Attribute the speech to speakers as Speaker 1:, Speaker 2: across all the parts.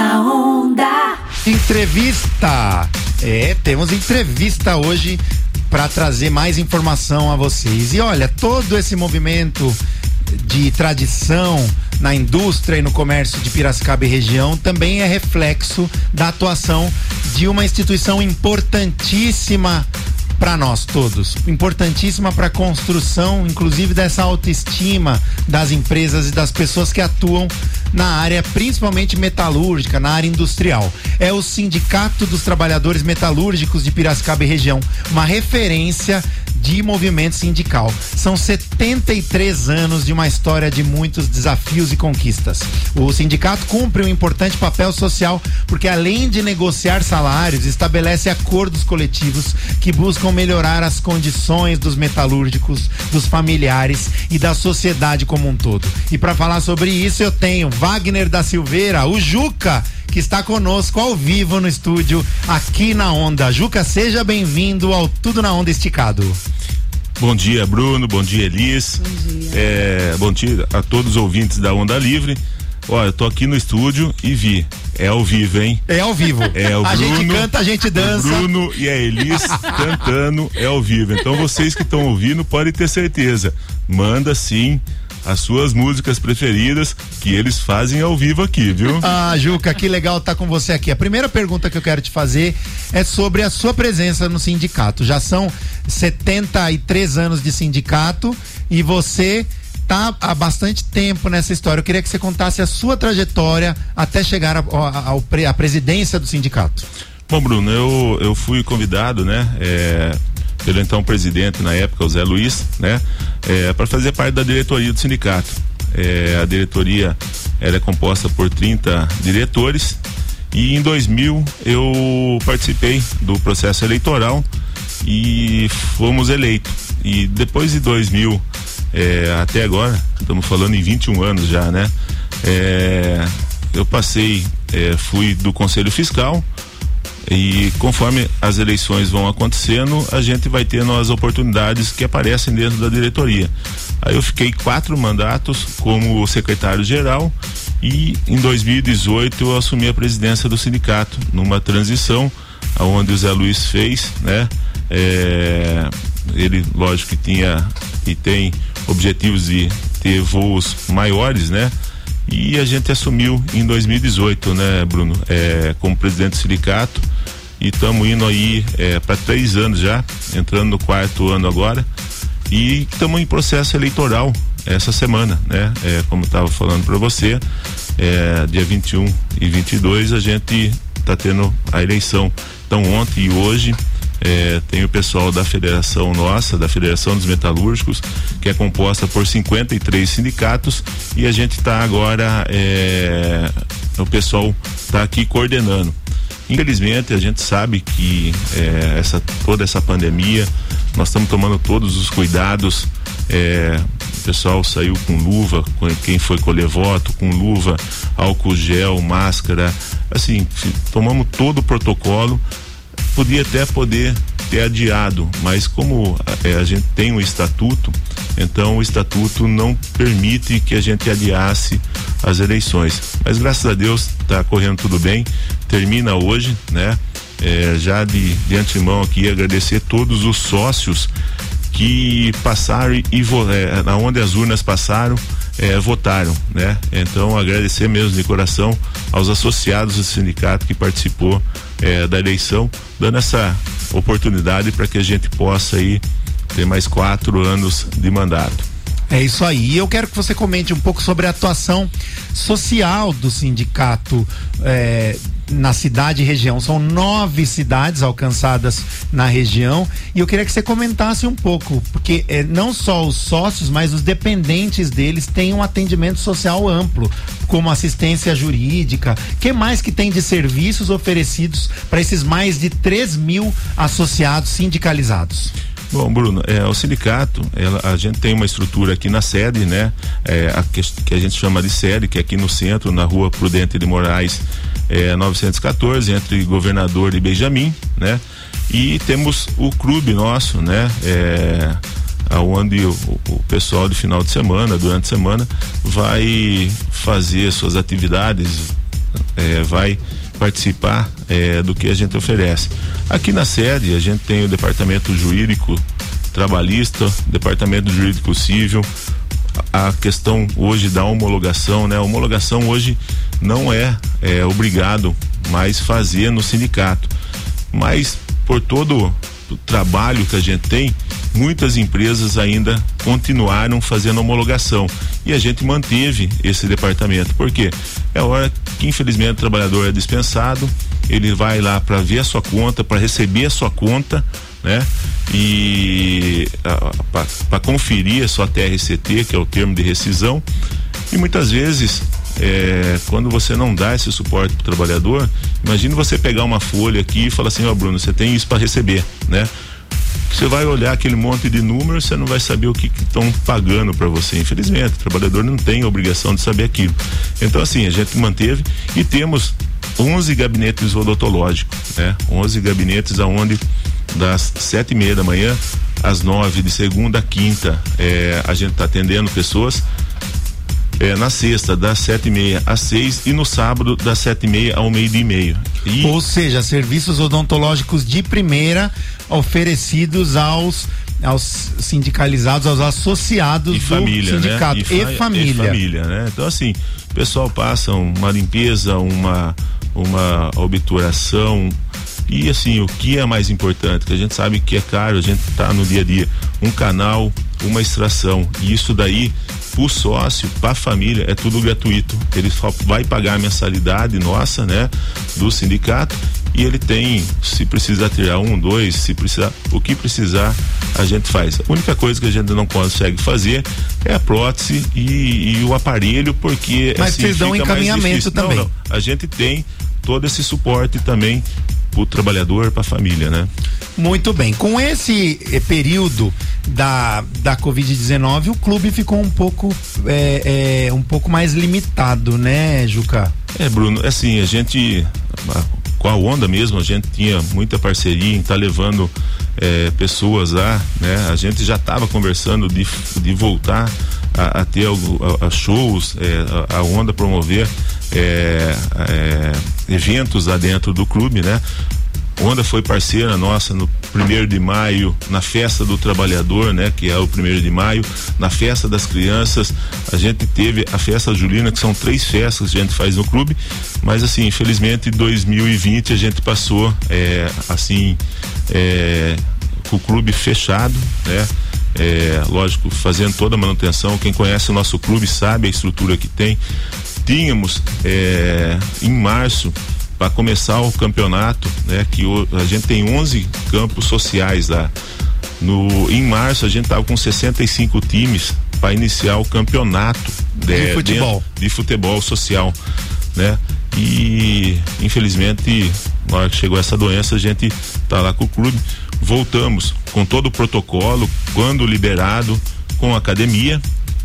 Speaker 1: na onda.
Speaker 2: Entrevista. É, temos entrevista hoje para trazer mais informação a vocês. E olha, todo esse movimento de tradição na indústria e no comércio de Piracicaba e região também é reflexo da atuação de uma instituição importantíssima para nós todos, importantíssima para a construção, inclusive dessa autoestima das empresas e das pessoas que atuam na área, principalmente metalúrgica, na área industrial. É o Sindicato dos Trabalhadores Metalúrgicos de Piracicaba e região, uma referência de movimento sindical. São 73 anos de uma história de muitos desafios e conquistas. O sindicato cumpre um importante papel social porque, além de negociar salários, estabelece acordos coletivos que buscam melhorar as condições dos metalúrgicos, dos familiares e da sociedade como um todo. E para falar sobre isso, eu tenho Wagner da Silveira, o Juca que está conosco ao vivo no estúdio aqui na Onda. Juca, seja bem-vindo ao Tudo na Onda Esticado.
Speaker 3: Bom dia, Bruno. Bom dia, Elis. Bom dia. É, bom dia a todos os ouvintes da Onda Livre. Olha, eu tô aqui no estúdio e vi. É ao vivo, hein?
Speaker 2: É ao vivo.
Speaker 3: É o
Speaker 2: a
Speaker 3: Bruno,
Speaker 2: gente canta, a gente dança.
Speaker 3: O Bruno e a Elis cantando é ao vivo. Então vocês que estão ouvindo podem ter certeza. Manda sim as suas músicas preferidas que eles fazem ao vivo aqui, viu?
Speaker 2: Ah, Juca, que legal estar tá com você aqui. A primeira pergunta que eu quero te fazer é sobre a sua presença no sindicato. Já são 73 anos de sindicato e você tá há bastante tempo nessa história. Eu queria que você contasse a sua trajetória até chegar à presidência do sindicato.
Speaker 3: Bom, Bruno, eu, eu fui convidado, né? É, pelo então presidente na época, o Zé Luiz, né? É, para fazer parte da diretoria do sindicato. É, a diretoria ela é composta por 30 diretores e em 2000 eu participei do processo eleitoral e fomos eleitos. E depois de 2000 é, até agora, estamos falando em 21 anos já, né? É, eu passei, é, fui do Conselho Fiscal, e conforme as eleições vão acontecendo, a gente vai tendo as oportunidades que aparecem dentro da diretoria. Aí eu fiquei quatro mandatos como secretário-geral e em 2018 eu assumi a presidência do sindicato, numa transição aonde o Zé Luiz fez, né? É, ele, lógico que tinha e tem objetivos de ter voos maiores, né? E a gente assumiu em 2018, né, Bruno, é, como presidente do sindicato e estamos indo aí é, para três anos já, entrando no quarto ano agora e estamos em processo eleitoral essa semana, né? É, como estava falando para você, é, dia 21 e 22 a gente está tendo a eleição. Então ontem e hoje é, tem o pessoal da federação nossa, da Federação dos Metalúrgicos, que é composta por 53 sindicatos e a gente está agora, é, o pessoal está aqui coordenando. Infelizmente, a gente sabe que é, essa, toda essa pandemia, nós estamos tomando todos os cuidados. É, o pessoal saiu com luva, com quem foi colher voto, com luva, álcool gel, máscara. Assim, tomamos todo o protocolo. Podia até poder ter adiado, mas como é, a gente tem um estatuto, então o estatuto não permite que a gente adiasse as eleições. Mas graças a Deus está correndo tudo bem termina hoje, né? É, já de, de antemão aqui agradecer todos os sócios que passaram e é, na onde as urnas passaram é, votaram, né? Então agradecer mesmo de coração aos associados do sindicato que participou é, da eleição, dando essa oportunidade para que a gente possa aí ter mais quatro anos de mandato.
Speaker 2: É isso aí. E eu quero que você comente um pouco sobre a atuação social do sindicato é, na cidade e região. São nove cidades alcançadas na região. E eu queria que você comentasse um pouco, porque é, não só os sócios, mas os dependentes deles têm um atendimento social amplo, como assistência jurídica. que mais que tem de serviços oferecidos para esses mais de 3 mil associados sindicalizados?
Speaker 3: Bom, Bruno, é, o sindicato, ela, a gente tem uma estrutura aqui na sede, né? É, a, que, que, a gente chama de sede, que é aqui no centro, na rua Prudente de Moraes, é, 914, entre Governador e Benjamin, né? E temos o clube nosso, né? É, onde o, o, pessoal de final de semana, durante a semana, vai fazer suas atividades, é, vai participar é, do que a gente oferece. Aqui na sede a gente tem o departamento jurídico trabalhista, departamento jurídico civil, a questão hoje da homologação, né? A homologação hoje não é, é obrigado mais fazer no sindicato, mas por todo o trabalho que a gente tem, muitas empresas ainda continuaram fazendo homologação e a gente manteve esse departamento. Por quê? É hora que infelizmente o trabalhador é dispensado, ele vai lá para ver a sua conta, para receber a sua conta, né? E para conferir a sua TRCT, que é o termo de rescisão, e muitas vezes é, quando você não dá esse suporte para o trabalhador, imagine você pegar uma folha aqui e falar assim, ó oh, Bruno, você tem isso para receber, né? Você vai olhar aquele monte de números, você não vai saber o que estão pagando para você. Infelizmente, o trabalhador não tem a obrigação de saber aquilo. Então, assim, a gente manteve e temos 11 gabinetes odontológicos, né? 11 gabinetes aonde das sete e meia da manhã às nove de segunda a quinta é, a gente está atendendo pessoas é, na sexta, das sete e meia às seis e no sábado, das sete e meia ao meio-dia e meio. E...
Speaker 2: Ou seja, serviços odontológicos de primeira oferecidos aos aos sindicalizados, aos associados
Speaker 3: e família,
Speaker 2: do sindicato
Speaker 3: né?
Speaker 2: e, fa e, família.
Speaker 3: E família, né? Então assim, o pessoal passa uma limpeza, uma uma obturação, e assim, o que é mais importante? Que a gente sabe que é caro, a gente tá no dia a dia. Um canal, uma extração. E isso daí, pro sócio, pra família, é tudo gratuito. Ele só vai pagar a mensalidade nossa, né? Do sindicato. E ele tem, se precisar tirar um, dois, se precisar, o que precisar, a gente faz. A única coisa que a gente não consegue fazer é a prótese e, e o aparelho, porque.
Speaker 2: Mas assim, vocês dão encaminhamento também. Não, não.
Speaker 3: A gente tem todo esse suporte também para o trabalhador, para a família, né?
Speaker 2: Muito bem. Com esse eh, período da, da Covid-19, o clube ficou um pouco é, é, um pouco mais limitado, né, Juca?
Speaker 3: É, Bruno, assim, a gente com a onda mesmo, a gente tinha muita parceria em estar tá levando é, pessoas lá, né? A gente já estava conversando de, de voltar a, a ter a, a shows, é, a, a, onda promover é, é, eventos lá dentro do clube, né? Onda foi parceira nossa no primeiro de maio, na festa do trabalhador, né? Que é o primeiro de maio, na festa das crianças, a gente teve a festa julina, que são três festas que a gente faz no clube, mas assim, infelizmente 2020 a gente passou, é, assim, é, com o clube fechado, né? É, lógico, fazendo toda a manutenção. Quem conhece o nosso clube sabe a estrutura que tem. Tínhamos é, em março para começar o campeonato, né? Que o, a gente tem 11 campos sociais lá. No, em março a gente tava com 65 times para iniciar o campeonato
Speaker 2: de, de futebol.
Speaker 3: De, de, futebol social, né? E infelizmente, na hora que chegou essa doença, a gente tá lá com o clube. Voltamos com todo o protocolo, quando liberado, com a academia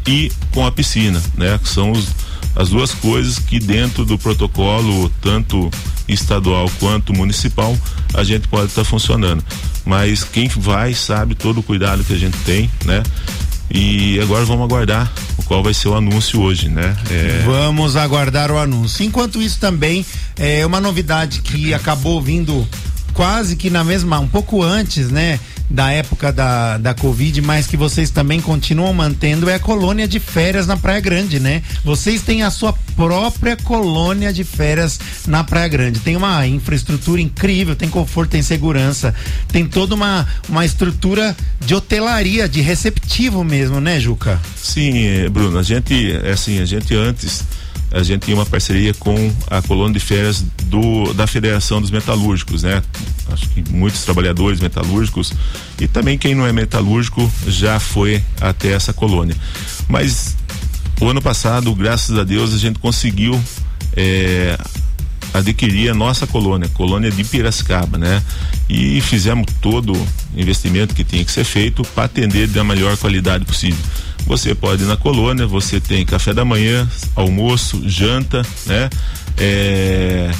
Speaker 3: e com a piscina, né? Que são os as duas coisas que dentro do protocolo, tanto estadual quanto municipal, a gente pode estar tá funcionando. Mas quem vai sabe todo o cuidado que a gente tem, né? E agora vamos aguardar o qual vai ser o anúncio hoje, né?
Speaker 2: É... Vamos aguardar o anúncio. Enquanto isso também é uma novidade que acabou vindo quase que na mesma, um pouco antes, né? Da época da, da Covid, mas que vocês também continuam mantendo é a colônia de férias na Praia Grande, né? Vocês têm a sua própria colônia de férias na Praia Grande. Tem uma infraestrutura incrível, tem conforto, tem segurança, tem toda uma, uma estrutura de hotelaria, de receptivo mesmo, né, Juca?
Speaker 3: Sim, Bruno, a gente, é assim, a gente antes a gente tinha uma parceria com a colônia de férias do, da Federação dos Metalúrgicos, né? Acho que muitos trabalhadores metalúrgicos e também quem não é metalúrgico já foi até essa colônia. Mas o ano passado, graças a Deus, a gente conseguiu é, adquirir a nossa colônia, colônia de Piracicaba, né? E fizemos todo o investimento que tinha que ser feito para atender da melhor qualidade possível. Você pode ir na colônia, você tem café da manhã, almoço, janta, né? É,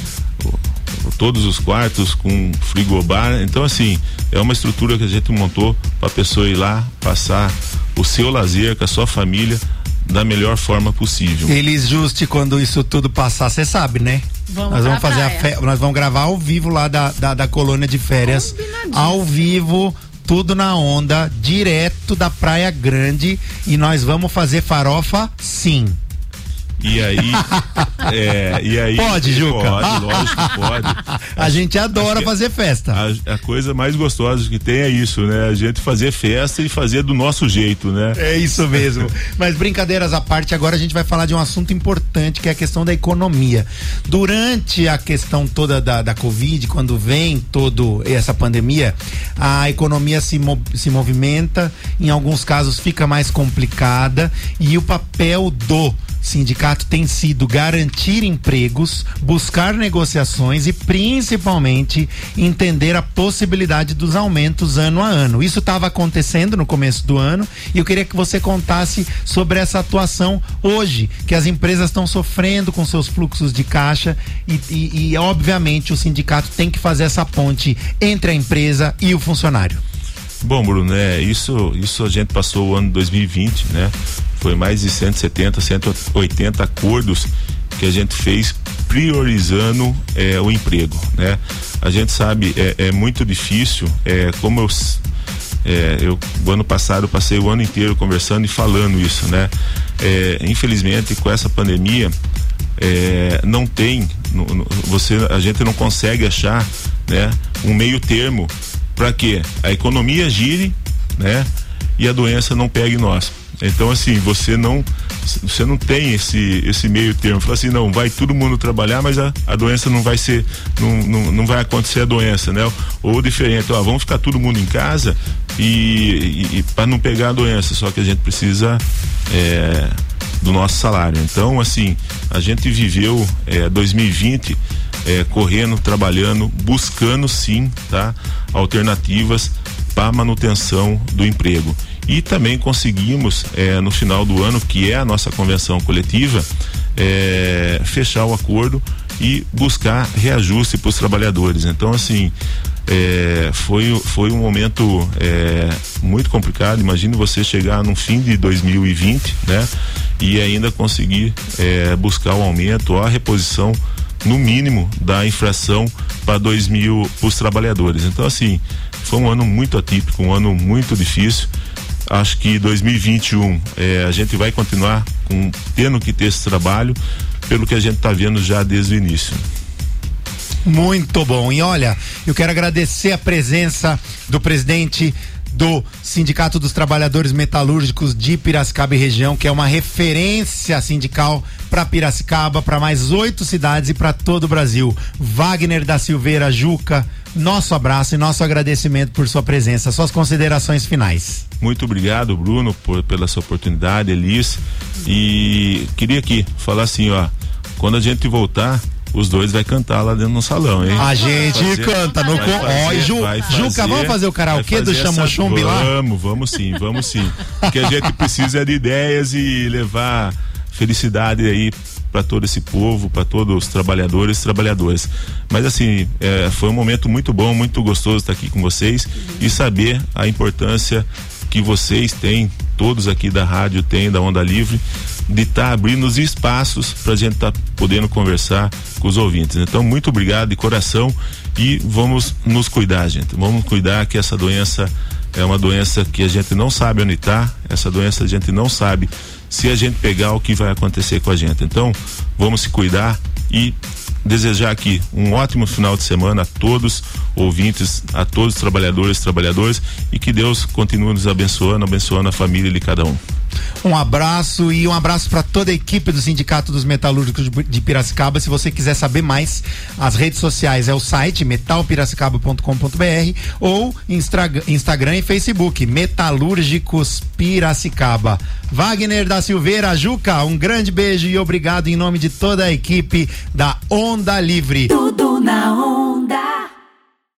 Speaker 3: todos os quartos com frigobar. Então, assim, é uma estrutura que a gente montou para a pessoa ir lá, passar o seu lazer com a sua família da melhor forma possível.
Speaker 2: Eles juste quando isso tudo passar, você sabe, né? Vamos nós vamos fazer praia. a fe... nós vamos gravar ao vivo lá da, da, da colônia de férias, ao vivo tudo na onda, direto da Praia Grande e nós vamos fazer farofa sim.
Speaker 3: E aí, é, e aí.
Speaker 2: Pode, Juca?
Speaker 3: Pode, lógico que pode.
Speaker 2: A gente adora fazer festa.
Speaker 3: A, a, coisa mais gostosa que tem é isso, né? A gente fazer festa e fazer do nosso jeito, né?
Speaker 2: É isso mesmo. Mas brincadeiras à parte, agora a gente vai falar de um assunto importante que é a questão da economia. Durante a questão toda da, da Covid, quando vem toda essa pandemia, a economia se, se movimenta, em alguns casos fica mais complicada e o papel do sindicato tem sido garantir empregos, buscar negociações e principalmente entender a possibilidade dos aumentos ano a ano. Isso estava acontecendo no começo do ano e eu queria que você contasse sobre essa atuação hoje, que as empresas estão sofrendo com seus fluxos de caixa e, e, e obviamente o sindicato tem que fazer essa ponte entre a empresa e o funcionário.
Speaker 3: Bom, Bruno, é, isso, isso a gente passou o ano 2020, né? Foi mais de 170, 180 acordos que a gente fez priorizando é, o emprego, né? A gente sabe, é, é muito difícil, é, como eu, é, eu, o ano passado, passei o ano inteiro conversando e falando isso, né? É, infelizmente, com essa pandemia, é, não tem, você, a gente não consegue achar, né? Um meio termo para que a economia gire, né? E a doença não pegue nós. Então assim, você não você não tem esse esse meio termo. Fala assim, não, vai todo mundo trabalhar, mas a, a doença não vai ser não, não, não vai acontecer a doença, né? Ou diferente, ó, vamos ficar todo mundo em casa e, e, e para não pegar a doença, só que a gente precisa é, do nosso salário. Então, assim, a gente viveu é, 2020 é, correndo, trabalhando, buscando sim, tá? Alternativas para manutenção do emprego. E também conseguimos, é, no final do ano, que é a nossa convenção coletiva, é, fechar o acordo e buscar reajuste para os trabalhadores. Então, assim, é, foi, foi um momento é, muito complicado. Imagine você chegar no fim de 2020, né? E ainda conseguir é, buscar o aumento ou a reposição no mínimo da infração para 2000 para os trabalhadores. Então assim, foi um ano muito atípico, um ano muito difícil. Acho que 2021 é, a gente vai continuar com, tendo que ter esse trabalho pelo que a gente está vendo já desde o início.
Speaker 2: Muito bom. E olha, eu quero agradecer a presença do presidente do Sindicato dos Trabalhadores Metalúrgicos de Piracicaba e região, que é uma referência sindical para Piracicaba, para mais oito cidades e para todo o Brasil. Wagner da Silveira Juca, nosso abraço e nosso agradecimento por sua presença. Suas considerações finais.
Speaker 3: Muito obrigado, Bruno, por, pela sua oportunidade, Elis. E queria aqui falar assim, ó, quando a gente voltar, os dois vai cantar lá dentro do salão, hein?
Speaker 2: A gente fazer, canta no com. Ó, Ju, fazer, Juca, vamos fazer o karaokê do Chamochumbi lá?
Speaker 3: Vamos, vamos sim, vamos sim. Porque a gente precisa de ideias e levar felicidade aí para todo esse povo, para todos os trabalhadores e trabalhadoras. Mas assim, é, foi um momento muito bom, muito gostoso estar aqui com vocês e saber a importância que vocês têm, todos aqui da rádio têm, da Onda Livre, de estar tá abrindo os espaços para a gente estar tá podendo conversar com os ouvintes. Então, muito obrigado de coração e vamos nos cuidar, gente. Vamos cuidar que essa doença é uma doença que a gente não sabe onde está, essa doença a gente não sabe se a gente pegar o que vai acontecer com a gente. Então, vamos se cuidar e desejar aqui um ótimo final de semana a todos ouvintes, a todos os trabalhadores trabalhadoras e que Deus continue nos abençoando, abençoando a família de cada um.
Speaker 2: Um abraço e um abraço para toda a equipe do Sindicato dos Metalúrgicos de Piracicaba. Se você quiser saber mais, as redes sociais é o site metalpiracicaba.com.br ou Instagram e Facebook Metalúrgicos Piracicaba. Wagner da Silveira, Juca, um grande beijo e obrigado em nome de toda a equipe da Onda Livre. Tudo na onda.